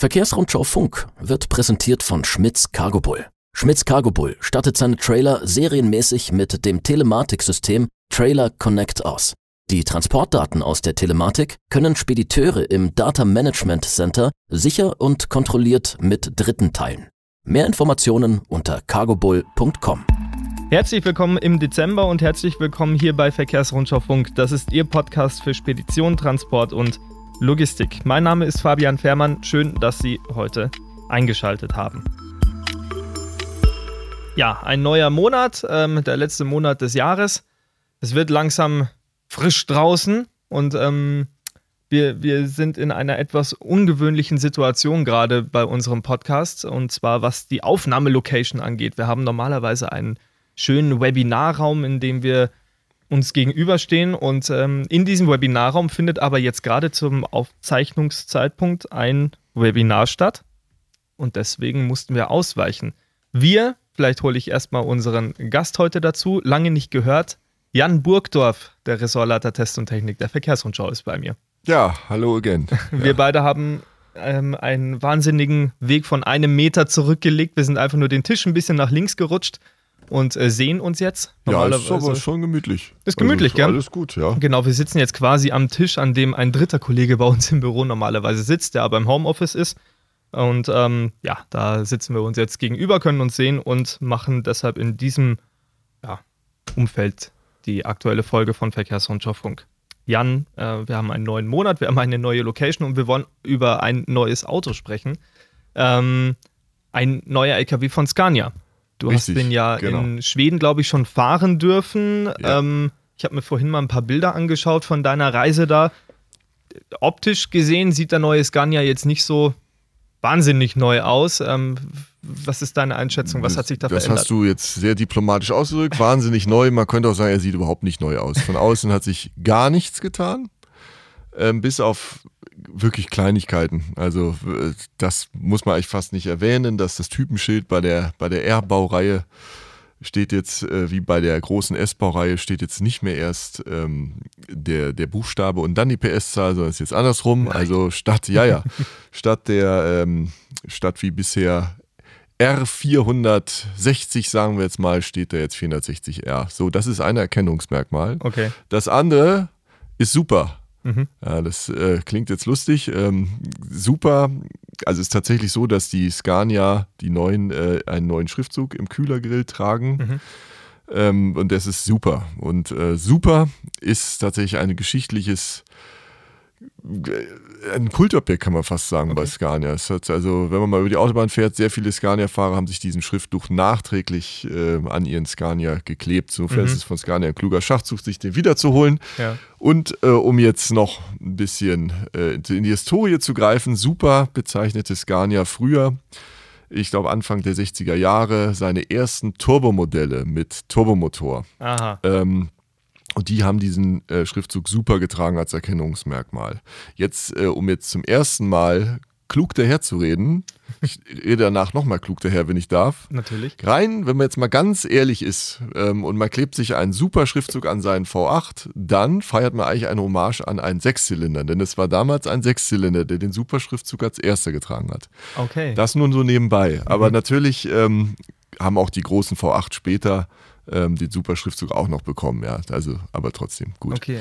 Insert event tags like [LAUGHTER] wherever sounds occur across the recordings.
Verkehrsrundschau Funk wird präsentiert von Schmitz Cargo Bull. Schmitz Cargo Bull stattet seine Trailer serienmäßig mit dem Telematiksystem Trailer Connect aus. Die Transportdaten aus der Telematik können Spediteure im Data Management Center sicher und kontrolliert mit Dritten teilen. Mehr Informationen unter cargobull.com. Herzlich willkommen im Dezember und herzlich willkommen hier bei Verkehrsrundschau Funk. Das ist Ihr Podcast für Spedition, Transport und Logistik. Mein Name ist Fabian Fährmann. Schön, dass Sie heute eingeschaltet haben. Ja, ein neuer Monat, ähm, der letzte Monat des Jahres. Es wird langsam frisch draußen und ähm, wir, wir sind in einer etwas ungewöhnlichen Situation gerade bei unserem Podcast und zwar was die Aufnahmelocation angeht. Wir haben normalerweise einen schönen Webinarraum, in dem wir uns gegenüberstehen. Und ähm, in diesem Webinarraum findet aber jetzt gerade zum Aufzeichnungszeitpunkt ein Webinar statt. Und deswegen mussten wir ausweichen. Wir, vielleicht hole ich erstmal unseren Gast heute dazu, lange nicht gehört. Jan Burgdorf, der Ressortleiter Test und Technik der Verkehrsrundschau, ist bei mir. Ja, hallo again. [LAUGHS] Wir ja. beide haben ähm, einen wahnsinnigen Weg von einem Meter zurückgelegt. Wir sind einfach nur den Tisch ein bisschen nach links gerutscht und äh, sehen uns jetzt. Ja, ist aber schon gemütlich. Ist gemütlich, also, gell? Alles gut, ja. Genau, wir sitzen jetzt quasi am Tisch, an dem ein dritter Kollege bei uns im Büro normalerweise sitzt, der aber im Homeoffice ist. Und ähm, ja, da sitzen wir uns jetzt gegenüber, können uns sehen und machen deshalb in diesem ja, Umfeld die aktuelle Folge von Verkehrsrundschau Funk. Jan, äh, wir haben einen neuen Monat, wir haben eine neue Location und wir wollen über ein neues Auto sprechen. Ähm, ein neuer LKW von Scania. Du Richtig, hast den ja genau. in Schweden, glaube ich, schon fahren dürfen. Ja. Ähm, ich habe mir vorhin mal ein paar Bilder angeschaut von deiner Reise da. Optisch gesehen sieht der neue Scania jetzt nicht so wahnsinnig neu aus. Ähm, was ist deine Einschätzung? Was hat sich da das verändert? hast du jetzt sehr diplomatisch ausgedrückt. Wahnsinnig neu. Man könnte auch sagen, er sieht überhaupt nicht neu aus. Von außen hat sich gar nichts getan. Ähm, bis auf wirklich Kleinigkeiten. Also äh, das muss man eigentlich fast nicht erwähnen, dass das Typenschild bei der, bei der R-Baureihe steht jetzt, äh, wie bei der großen S-Baureihe, steht jetzt nicht mehr erst ähm, der, der Buchstabe und dann die PS-Zahl, sondern ist jetzt andersrum. Nein. Also statt, ja, ja, [LAUGHS] statt der, ähm, statt wie bisher R460, sagen wir jetzt mal, steht da jetzt 460R. So, das ist ein Erkennungsmerkmal. Okay. Das andere ist super. Mhm. Ja, das äh, klingt jetzt lustig. Ähm, super. Also es ist tatsächlich so, dass die Scania die neuen, äh, einen neuen Schriftzug im Kühlergrill tragen. Mhm. Ähm, und das ist super. Und äh, super ist tatsächlich ein geschichtliches, ein Kultobjekt, kann man fast sagen, bei Scania. Es hat also, wenn man mal über die Autobahn fährt, sehr viele Scania-Fahrer haben sich diesen Schriftzug nachträglich äh, an ihren Scania geklebt. Insofern Mhm. ist es von Scania ein kluger Schachzug, sich den wiederzuholen. Ja. Und äh, um jetzt noch ein bisschen äh, in die Historie zu greifen, super bezeichnete Scania früher, ich glaube Anfang der 60er Jahre, seine ersten Turbomodelle mit Turbomotor. Aha. Ähm, und die haben diesen äh, Schriftzug super getragen als Erkennungsmerkmal. Jetzt, äh, um jetzt zum ersten Mal klug daherzureden, [LAUGHS] ich rede danach nochmal klug daher, wenn ich darf. Natürlich. Rein, wenn man jetzt mal ganz ehrlich ist ähm, und man klebt sich einen super Schriftzug an seinen V8, dann feiert man eigentlich eine Hommage an einen Sechszylinder, denn es war damals ein Sechszylinder, der den super Schriftzug als erster getragen hat. Okay. Das nun so nebenbei. Aber natürlich ähm, haben auch die großen V8 später ähm, den super Schriftzug auch noch bekommen, ja. Also, aber trotzdem, gut. okay.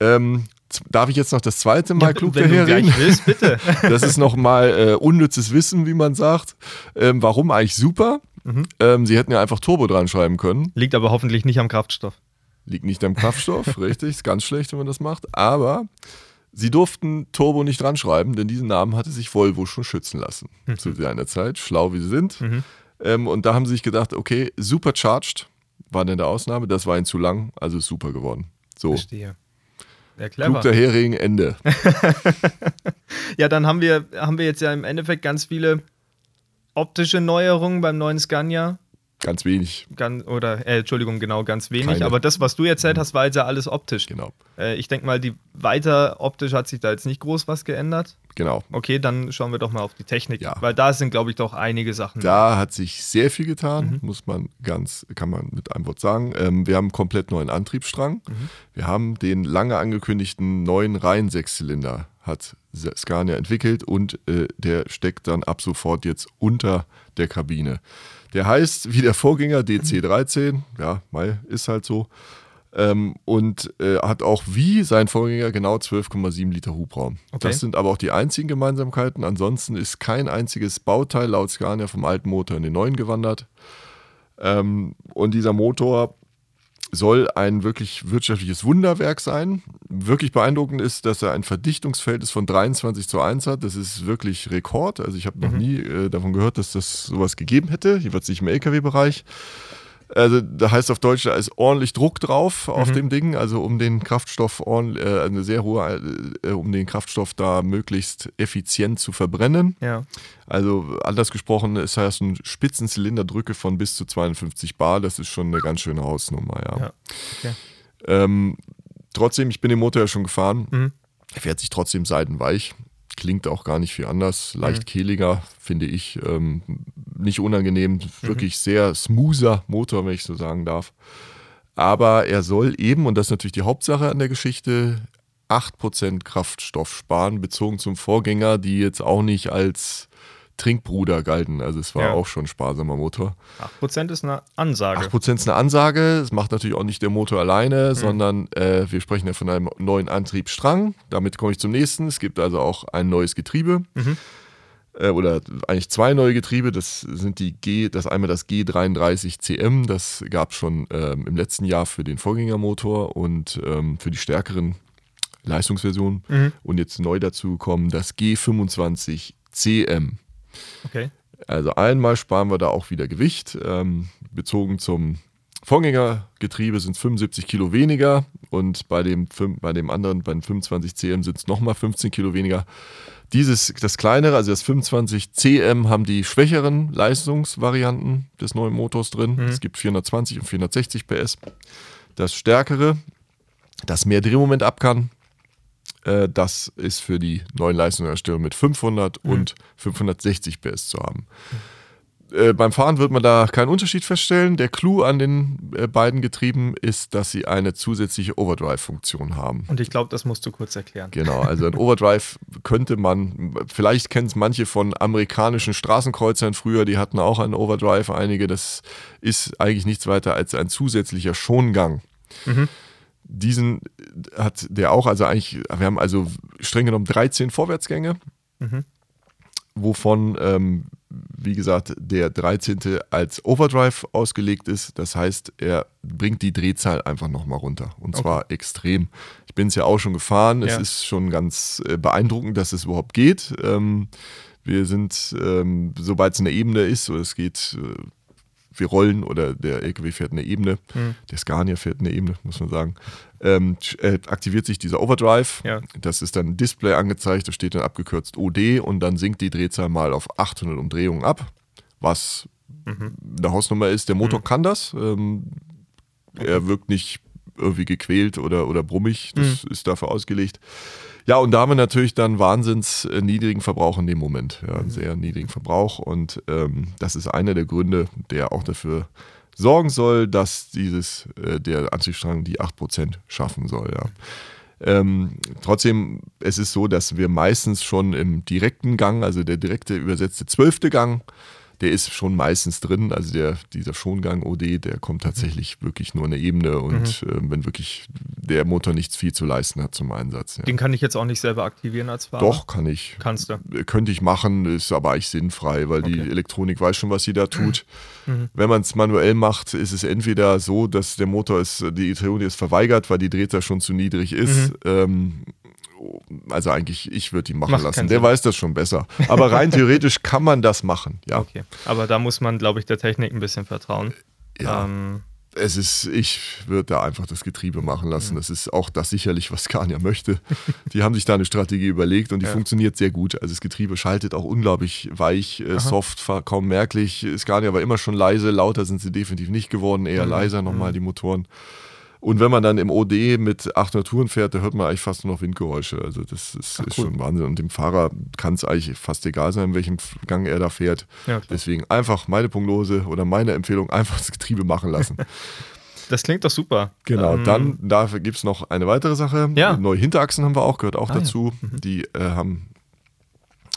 Ähm, darf ich jetzt noch das zweite Mal Ja, klug wenn du daherreden? willst, bitte. [LAUGHS] Das ist nochmal äh, unnützes Wissen, wie man sagt. Ähm, warum eigentlich super? Mhm. Ähm, sie hätten ja einfach Turbo dran schreiben können. Liegt aber hoffentlich nicht am Kraftstoff. Liegt nicht am Kraftstoff, [LAUGHS] richtig. Ist ganz schlecht, wenn man das macht. Aber sie durften Turbo nicht dran schreiben, denn diesen Namen hatte sich Volvo schon schützen lassen. Zu seiner Zeit, schlau wie sie sind. Mhm. Ähm, und da haben sie sich gedacht, okay, supercharged war denn der Ausnahme. Das war ihnen zu lang, also ist super geworden. So, Verstehe. Ja, klug clever. daherregen, Ende. [LAUGHS] Ja, dann haben wir, haben wir jetzt ja im Endeffekt ganz viele optische Neuerungen beim neuen Scania. Ganz wenig, Ganz, oder, äh, Entschuldigung, genau, ganz wenig. Keine. Aber das, was du erzählt hast, war jetzt ja alles optisch. genau. Äh, ich denke mal, die weiter optisch hat sich da jetzt nicht groß was geändert. Genau. Okay, dann schauen wir doch mal auf die Technik, Ja. weil da sind, glaube ich, doch einige Sachen. Da hat sich sehr viel getan, Mhm. muss man ganz, kann man mit einem Wort sagen. Ähm, wir haben einen komplett neuen Antriebsstrang. Mhm. Wir haben den lange angekündigten neuen Reihen-Sechszylinder hat Scania entwickelt und äh, der steckt dann ab sofort jetzt unter der Kabine. Der heißt wie der Vorgänger DC13, ja, Mai ist halt so. Ähm, und äh, hat auch wie sein Vorgänger genau 12,7 Liter Hubraum. Okay. Das sind aber auch die einzigen Gemeinsamkeiten. Ansonsten ist kein einziges Bauteil laut Scania vom alten Motor in den neuen gewandert. Ähm, und dieser Motor soll ein wirklich wirtschaftliches Wunderwerk sein. Wirklich beeindruckend ist, dass er ein Verdichtungsverhältnis von 23 zu 1 hat. Das ist wirklich Rekord. Also ich habe noch nie äh, davon gehört, dass das sowas gegeben hätte. Jeweils nicht im LKW-Bereich. Also da heißt auf Deutsch, da ist ordentlich Druck drauf auf dem Ding, also um den Kraftstoff ordn- äh, eine sehr hohe, äh, um den Kraftstoff da möglichst effizient zu verbrennen. Ja. Also anders gesprochen, es heißt eine Spitzenzylinderdrücke von bis zu 52 Bar, das ist schon eine ganz schöne Hausnummer, ja. Ja, okay. Ähm, trotzdem, ich bin den Motor ja schon gefahren, Mhm. er fährt sich trotzdem seidenweich, klingt auch gar nicht viel anders, leicht kehliger, finde ich, ähm, nicht unangenehm, wirklich sehr smoother Motor, wenn ich so sagen darf. Aber er soll eben, und das ist natürlich die Hauptsache an der Geschichte, 8% Kraftstoff sparen, bezogen zum Vorgänger, die jetzt auch nicht als Trinkbruder galten. Also es war Ja. auch schon ein sparsamer Motor. 8% ist eine Ansage. 8% ist eine Ansage. Das macht natürlich auch nicht der Motor alleine, sondern äh, wir sprechen ja von einem neuen Antriebsstrang. Damit komme ich zum nächsten. Es gibt also auch ein neues Getriebe. Äh, oder eigentlich zwei neue Getriebe. Das sind die G, das einmal das G33CM. Das gab es schon ähm, im letzten Jahr für den Vorgängermotor und ähm, für die stärkeren Leistungsversionen. Und jetzt neu dazu kommen das G25CM. Okay. Also einmal sparen wir da auch wieder Gewicht. Ähm, bezogen zum Vorgängergetriebe sind es 75 Kilo weniger und bei dem, bei dem anderen, bei dem 25 CM sind es nochmal 15 Kilo weniger. Dieses, das kleinere, also das 25 CM, haben die schwächeren Leistungsvarianten des neuen Motors drin. Es gibt 420 und 460 PS. Das stärkere, das mehr Drehmoment ab kann, das ist für die neuen Leistungserstellungen mit 500 und 560 PS zu haben. Äh, beim Fahren wird man da keinen Unterschied feststellen. Der Clou an den äh, beiden Getrieben ist, dass sie eine zusätzliche Overdrive-Funktion haben. Und ich glaube, das musst du kurz erklären. Genau, [LAUGHS] also ein Overdrive könnte man, vielleicht kennen es manche von amerikanischen Straßenkreuzern früher, die hatten auch einen Overdrive, einige, das ist eigentlich nichts weiter als ein zusätzlicher Schongang. Diesen hat der auch, also eigentlich, wir haben also streng genommen 13 Vorwärtsgänge, wovon, ähm, wie gesagt, der 13. als Overdrive ausgelegt ist. Das heißt, er bringt die Drehzahl einfach nochmal runter. Und zwar extrem. Ich bin es ja auch schon gefahren. Es Ja. ist schon ganz äh, beeindruckend, dass es überhaupt geht. Ähm, wir sind, ähm, sobald es eine Ebene ist, oder es geht, äh, wir rollen oder der LKW fährt eine Ebene, der Scania fährt eine Ebene, muss man sagen, ähm, äh, aktiviert sich dieser Overdrive. Ja. Das ist dann ein Display angezeigt, da steht dann abgekürzt OD und dann sinkt die Drehzahl mal auf 800 Umdrehungen ab, was eine Hausnummer ist. Der Motor kann das. Ähm, Er wirkt nicht irgendwie gequält oder, oder brummig, das ist dafür ausgelegt. Ja, und da haben wir natürlich dann wahnsinns äh, niedrigen Verbrauch in dem Moment. Ja, einen sehr niedrigen Verbrauch. Und ähm, das ist einer der Gründe, der auch dafür sorgen soll, dass dieses, äh, der Antriebsstrang die 8% schaffen soll. Ja. Ähm, trotzdem, es ist so, dass wir meistens schon im direkten Gang, also der direkte übersetzte zwölfte Gang, der ist schon meistens drin. Also der, dieser Schongang OD, der kommt tatsächlich wirklich nur eine Ebene und äh, wenn wirklich der Motor nichts viel zu leisten hat zum Einsatz. Ja. Den kann ich jetzt auch nicht selber aktivieren als Fahrer. Doch, kann ich. Kannst du. Könnte ich machen, ist aber eigentlich sinnfrei, weil die Okay. Elektronik weiß schon, was sie da tut. [CLEARS THROAT] Mhm. Wenn man es manuell macht, ist es entweder so, dass der Motor ist, die Elektronik ist verweigert, weil die Drehzahl schon zu niedrig ist. Ähm, also eigentlich, ich würde die machen Mhm. Macht lassen. Der Sinn. weiß das schon besser. Aber rein [LAUGHS] theoretisch kann man das machen. Ja, Okay. Aber da muss man, glaube ich, der Technik ein bisschen vertrauen. Ja. Ähm, es ist, ich würde da einfach das Getriebe machen Mhm. lassen. Das ist auch das sicherlich, was Scania möchte. [LAUGHS] Die haben sich da eine Strategie überlegt und die Ja. funktioniert sehr gut. Also das Getriebe schaltet auch unglaublich weich, äh, soft, kaum merklich. Scania war immer schon leise, lauter sind sie definitiv nicht geworden, eher Mhm. leiser nochmal die Motoren. Und wenn man dann im OD mit 800 Touren fährt, da hört man eigentlich fast nur noch Windgeräusche. Also das ist, Ach, ist cool. schon Wahnsinn. Und dem Fahrer kann es eigentlich fast egal sein, in welchem Gang er da fährt. Ja. Deswegen einfach meine Prognose oder meine Empfehlung, einfach das Getriebe machen lassen. [LAUGHS] Das klingt doch super. Genau, Ähm, dann dafür gibt es noch eine weitere Sache. Ja. Neue Hinterachsen haben wir auch, gehört auch Ah, ja. dazu. Die äh, haben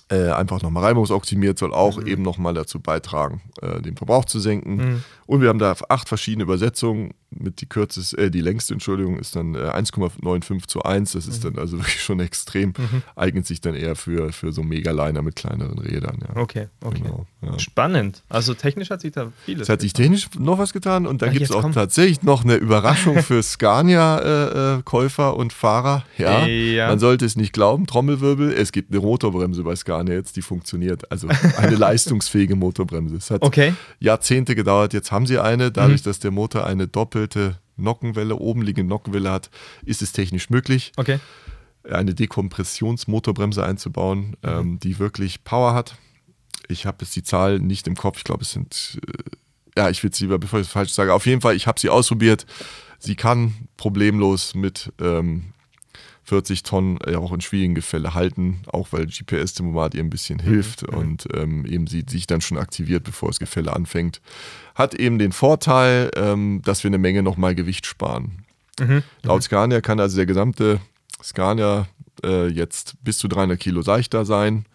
äh, einfach nochmal reibungsoptimiert, soll auch Mhm. eben nochmal dazu beitragen, äh, den Verbrauch zu senken. Mhm. Und wir haben da acht verschiedene Übersetzungen. Mit die kürzeste, äh, die längste, Entschuldigung, ist dann äh, 1,95 zu 1. Das ist dann also [LAUGHS] wirklich schon extrem. Mhm. Eignet sich dann eher für, für so Megaliner mit kleineren Rädern. Ja. Okay, okay. Genau, ja. Spannend. Also technisch hat sich da vieles. Es hat sich technisch noch was getan und dann Ah, gibt es auch komm. tatsächlich noch eine Überraschung für [LAUGHS] Scania-Käufer und Fahrer. Ja, Ja. man sollte es nicht glauben, Trommelwirbel, es gibt eine Motorbremse bei Scania jetzt, die funktioniert. Also eine [LAUGHS] leistungsfähige Motorbremse. Es hat Okay. Jahrzehnte gedauert, jetzt haben sie eine. Dadurch, dass der Motor eine doppelte Nockenwelle, oben liegende Nockenwelle hat, ist es technisch möglich Okay. eine Dekompressionsmotorbremse einzubauen, ähm, die wirklich Power hat. Ich habe jetzt die Zahl nicht im Kopf. Ich glaube, es sind, äh, ja, ich will es lieber, bevor ich es falsch sage, auf jeden Fall, ich habe sie ausprobiert. Sie kann problemlos mit ähm, 40 Tonnen äh, auch in schwierigen Gefälle halten, auch weil GPS-Tempomat ihr ein bisschen hilft und ähm, eben sie sich dann schon aktiviert, bevor das Gefälle anfängt. Hat eben den Vorteil, ähm, dass wir eine Menge nochmal Gewicht sparen. Laut Scania kann also der gesamte Scania äh, jetzt bis zu 300 Kilo seichter sein.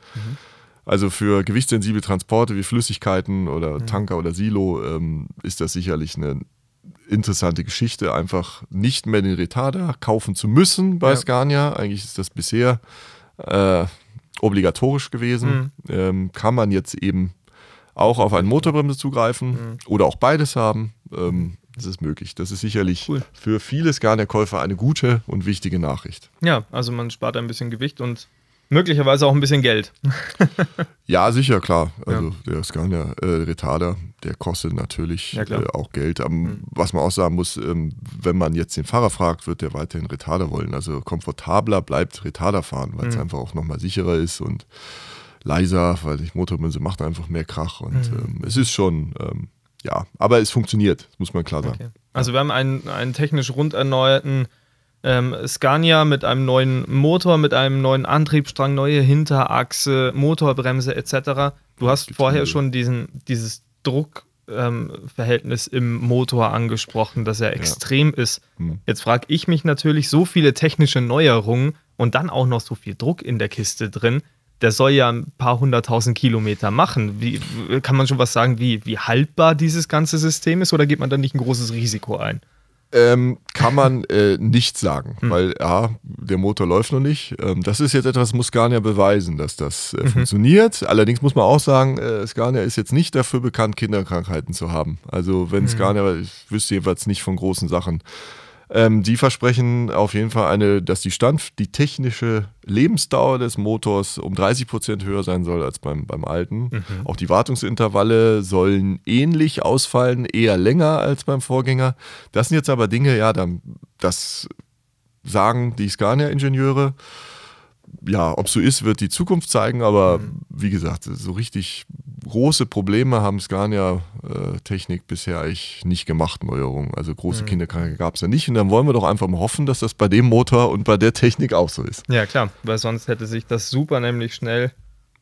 Also für gewichtssensible Transporte wie Flüssigkeiten oder Tanker oder Silo ähm, ist das sicherlich eine interessante Geschichte, einfach nicht mehr den Retarder kaufen zu müssen bei Ja. Scania. Eigentlich ist das bisher äh, obligatorisch gewesen. Ähm, kann man jetzt eben auch auf eine Motorbremse zugreifen oder auch beides haben. Ähm, das ist möglich. Das ist sicherlich Cool. für viele Scania-Käufer eine gute und wichtige Nachricht. Ja, also man spart ein bisschen Gewicht und möglicherweise auch ein bisschen Geld. [LAUGHS] Ja, sicher, klar. Also der Scania äh, Retarder, der kostet natürlich Ja. Mhm. äh, auch Geld. Ähm, Was man auch sagen muss, ähm, wenn man jetzt den Fahrer fragt, wird der weiterhin Retarder wollen. Also komfortabler bleibt Retarder fahren, weil es Mhm. einfach auch nochmal sicherer ist und leiser, weil die Motorbremse macht einfach mehr Krach. Und Mhm. ähm, es ist schon, ähm, ja, aber es funktioniert, muss man klar sagen. Okay. Also wir haben einen, einen technisch rund erneuerten ähm, Scania mit einem neuen Motor, mit einem neuen Antriebsstrang, neue Hinterachse, Motorbremse etc. Du hast vorher schon diesen, dieses Druckverhältnis im Motor angesprochen, das ja extrem ist. Hm. Jetzt frage ich mich natürlich, so viele technische Neuerungen und dann auch noch so viel Druck in der Kiste drin, der soll ja ein paar hunderttausend Kilometer machen. Wie, kann man schon was sagen, wie, wie haltbar dieses ganze System ist oder geht man da nicht ein großes Risiko ein? Ähm, kann man äh, nicht sagen, Hm. weil ja, der Motor läuft noch nicht. Ähm, das ist jetzt etwas, muss Scania beweisen, dass das Mhm. äh, funktioniert. Allerdings muss man auch sagen, äh, Scania ist jetzt nicht dafür bekannt, Kinderkrankheiten zu haben. Also Mhm. wenn Scania, ich wüsste jedenfalls nicht von großen Sachen. Ähm, die versprechen auf jeden Fall eine, dass die Stand, die technische Lebensdauer des Motors um 30 Prozent höher sein soll als beim, beim alten. Auch die Wartungsintervalle sollen ähnlich ausfallen, eher länger als beim Vorgänger. Das sind jetzt aber Dinge, ja, dann, das sagen die Scania-Ingenieure. Ja, ob so ist, wird die Zukunft zeigen, aber wie gesagt, so richtig große Probleme haben Scania-Technik bisher eigentlich nicht gemacht, Neuerungen. Also große Kinderkrankheiten gab es ja nicht und dann wollen wir doch einfach mal hoffen, dass das bei dem Motor und bei der Technik auch so ist. Ja, klar, weil sonst hätte sich das super nämlich schnell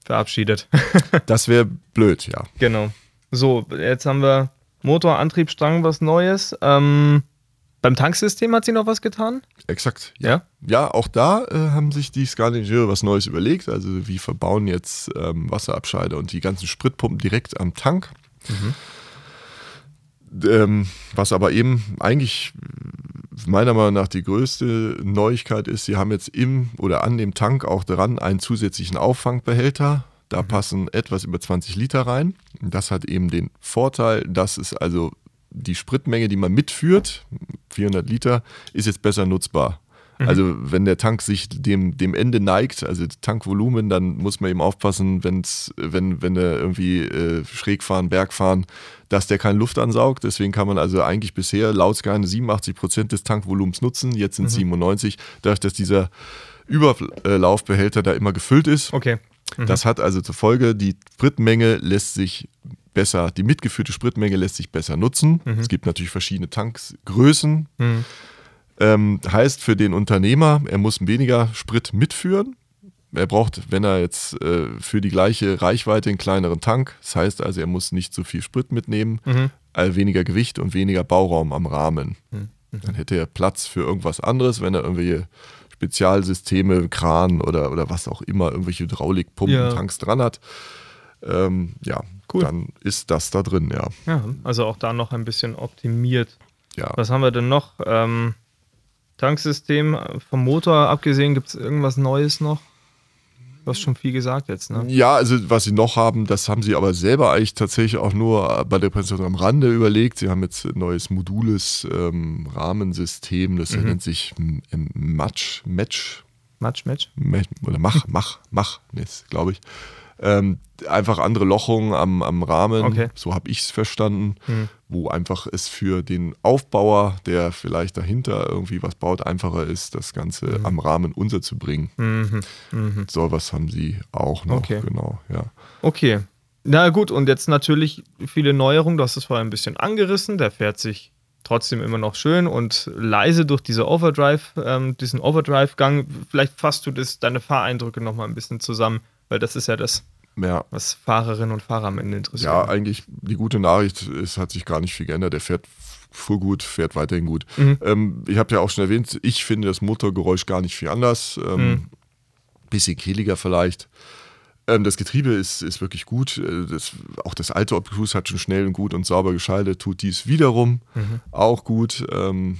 verabschiedet. [LAUGHS] Das wäre blöd, ja. genau. So, jetzt haben wir Motor, Antriebsstrang, was Neues. Ähm, beim Tanksystem hat sie noch was getan? Exakt. Ja. Ja, auch da äh, haben sich die Scania-Ingenieure was Neues überlegt. Also wir verbauen jetzt ähm, Wasserabscheide und die ganzen Spritpumpen direkt am Tank. Ähm, was aber eben eigentlich meiner Meinung nach die größte Neuigkeit ist, sie haben jetzt im oder an dem Tank auch dran einen zusätzlichen Auffangbehälter. Da passen etwas über 20 Liter rein. Das hat eben den Vorteil, dass es also die Spritmenge, die man mitführt, 400 Liter, ist jetzt besser nutzbar. Also wenn der Tank sich dem, dem Ende neigt, also Tankvolumen, dann muss man eben aufpassen, wenn's, wenn, wenn er irgendwie äh, schräg fahren, Berg fahren, dass der keine Luft ansaugt. Deswegen kann man also eigentlich bisher laut Sky 87 Prozent des Tankvolumens nutzen. Jetzt sind es 97, dadurch, dass dieser Überlaufbehälter da immer gefüllt ist. Okay. Das hat also zur Folge, die Spritmenge lässt sich besser, die mitgeführte Spritmenge lässt sich besser nutzen. Es gibt natürlich verschiedene Tanksgrößen. Mhm. Ähm, heißt für den Unternehmer, er muss weniger Sprit mitführen. Er braucht, wenn er jetzt äh, für die gleiche Reichweite einen kleineren Tank, das heißt also, er muss nicht so viel Sprit mitnehmen, Mhm. äh, weniger Gewicht und weniger Bauraum am Rahmen. Mhm. Dann hätte er Platz für irgendwas anderes, wenn er irgendwelche Spezialsysteme, Kran oder, oder was auch immer, irgendwelche Hydraulikpumpen, Ja. Tanks dran hat. Ähm, ja, Cool. dann ist das da drin, ja. Ja, also auch da noch ein bisschen optimiert. ja. Was haben wir denn noch? Ähm, Tanksystem vom Motor abgesehen, gibt es irgendwas Neues noch? Du hast schon viel gesagt jetzt, ne? Ja, also was sie noch haben, das haben sie aber selber eigentlich tatsächlich auch nur bei der Präsentation am Rande überlegt. Sie haben jetzt ein neues modules ähm, Rahmensystem, das Mhm. nennt sich M- M- Match, Match, Match, Match. Me- oder Mach, Mach, Mach, glaube ich. Ähm, einfach andere Lochungen am, am Rahmen, Okay. so habe ich es verstanden, Mhm. wo einfach es für den Aufbauer, der vielleicht dahinter irgendwie was baut, einfacher ist, das Ganze am Rahmen unterzubringen. Mhm. Mhm. So was haben sie auch noch, Okay. genau, ja. Okay. Na gut, und jetzt natürlich viele Neuerungen. Du hast es vorher ein bisschen angerissen. Der fährt sich trotzdem immer noch schön und leise durch diese Overdrive, ähm, diesen Overdrive-Gang. Vielleicht fasst du das, deine Fahreindrücke nochmal ein bisschen zusammen, weil das ist ja das, Ja, was Fahrerinnen und Fahrer am Ende interessiert. Ja, eigentlich die gute Nachricht, es hat sich gar nicht viel geändert. Der fährt fuhr gut, fährt weiterhin gut. Mhm. Ähm, ich habe ja auch schon erwähnt, ich finde das Motorgeräusch gar nicht viel anders. Ähm, Mhm. Bisschen kehliger vielleicht. Ähm, das Getriebe ist, ist wirklich gut. Äh, Das, auch das alte Opticus hat schon schnell und gut und sauber geschaltet, tut dies wiederum Mhm. auch gut. Ähm,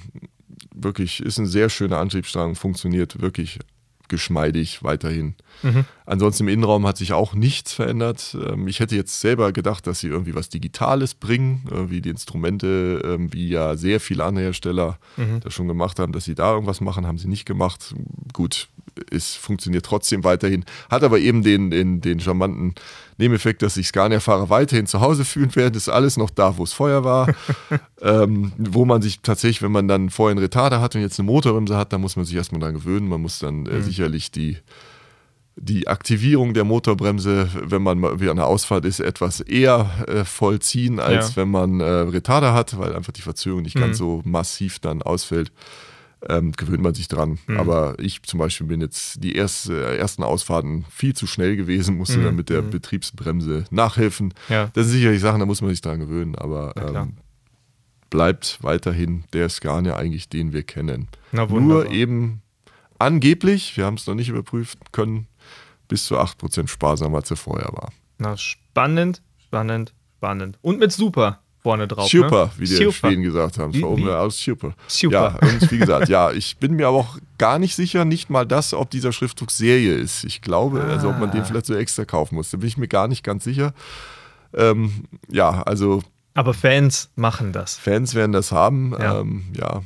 wirklich ist ein sehr schöner Antriebsstrang, funktioniert wirklich geschmeidig weiterhin. Mhm. Ansonsten im Innenraum hat sich auch nichts verändert. Ähm, Ich hätte jetzt selber gedacht, dass sie irgendwie was Digitales bringen, irgendwie die Instrumente, ähm, wie ja sehr viele andere Hersteller Mhm. das schon gemacht haben, dass sie da irgendwas machen, haben sie nicht gemacht. Gut, es funktioniert trotzdem weiterhin, hat aber eben den, den, den charmanten Nebeneffekt, dass sich Scania-Fahrer weiterhin zu Hause fühlen werden. Das ist alles noch da, wo es vorher war. [LAUGHS] ähm, wo man sich tatsächlich, wenn man dann vorher einen Retarder hat und jetzt eine Motorbremse hat, dann muss man sich erstmal dran gewöhnen. Man muss dann äh, sicherlich die die Aktivierung der Motorbremse, wenn man mal wieder an der Ausfahrt ist, etwas eher äh, vollziehen, als Ja. wenn man äh, Retarder hat, weil einfach die Verzögerung nicht Mhm. ganz so massiv dann ausfällt. Ähm, gewöhnt man sich dran. Mhm. Aber ich zum Beispiel bin jetzt die erste, ersten Ausfahrten viel zu schnell gewesen, musste Mhm. dann mit der Mhm. Betriebsbremse nachhelfen. Ja. Das sind sicherlich Sachen, da muss man sich dran gewöhnen, aber ähm, bleibt weiterhin der Scania eigentlich, den wir kennen. Na. Nur eben angeblich, wir haben es noch nicht überprüft können, bis zu 8% sparsamer als er vorher war. Na, spannend, spannend, spannend. Und mit Super vorne drauf. Super, ne? wie die Super. Schweden gesagt haben. Wie- Von oben super. Super. Ja, und wie gesagt, ja, [LAUGHS] ich bin mir aber auch gar nicht sicher, nicht mal das, ob dieser Schriftzug Serie ist. Ich glaube, also ob man den Ah. vielleicht so extra kaufen muss. Da bin ich mir gar nicht ganz sicher. Ähm, ja, also Aber Fans machen das. Fans werden das haben. Ja. Ähm, ja,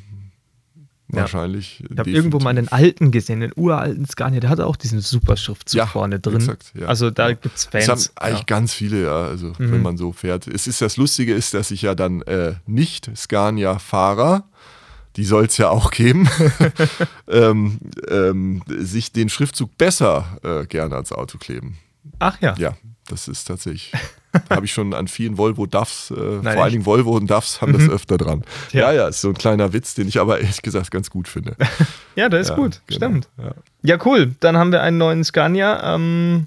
Ja. wahrscheinlich. Ich habe irgendwo mal einen alten gesehen, den uralten Scania, der hatte auch diesen Superschriftzug Ja, vorne drin. exakt, ja. Also da Ja. gibt es Das Fans. haben eigentlich ganz viele, ja. Also Mhm. wenn man so fährt. Es ist das Lustige ist, dass ich ja dann äh, nicht Scania-Fahrer, die soll es ja auch geben, [LAUGHS] ähm, ähm, sich den Schriftzug besser äh, gerne ans Auto kleben. Ach ja. Ja, das ist tatsächlich. [LAUGHS] habe ich schon an vielen Volvo DAFs, äh, Nein, vor allen echt? Dingen Volvo und DAFs haben das öfter dran. Ja. Ja, ja, ist so ein kleiner Witz, den ich aber ehrlich gesagt ganz gut finde. [LAUGHS] Ja, der ist Ja, gut. genau, Stimmt. Ja. Ja, cool. Dann haben wir einen neuen Scania, ähm,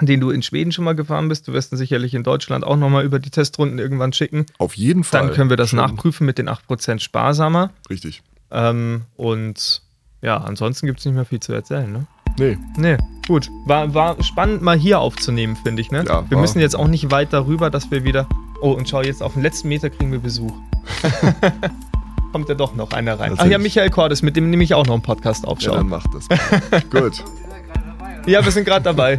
den du in Schweden schon mal gefahren bist. Du wirst ihn sicherlich in Deutschland auch nochmal über die Testrunden irgendwann schicken. Auf jeden Fall. Dann können wir das Schon nachprüfen mit den 8% sparsamer. Richtig. Ähm, und ja, ansonsten gibt es nicht mehr viel zu erzählen, ne? Nee, Nee, gut. War, war spannend, mal hier aufzunehmen, finde ich, ne? Ja, wir war. müssen jetzt auch nicht weit darüber, dass wir wieder. Oh, und schau, jetzt auf den letzten Meter kriegen wir Besuch. [LAUGHS] Kommt ja doch noch einer rein. Ach ja. Michael Cordes, mit dem nehme ich auch noch einen Podcast ja, aufschauen. dann macht das. [LAUGHS] gut. Ja, wir sind gerade dabei.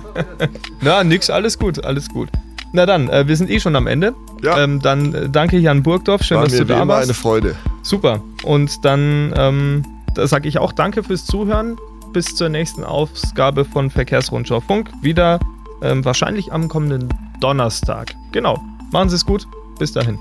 [LAUGHS] Na, nix, alles gut, alles gut. Na dann, äh, wir sind eh schon am Ende. Ja. Ähm, dann äh, danke Jan Burgdorf, schön, War dass mir du da immer warst. eine Freude. Super. Und dann ähm, da sage ich auch danke fürs Zuhören. Bis zur nächsten Ausgabe von Verkehrsrundschau Funk. Wieder ähm, wahrscheinlich am kommenden Donnerstag. Genau. Machen Sie es gut. Bis dahin.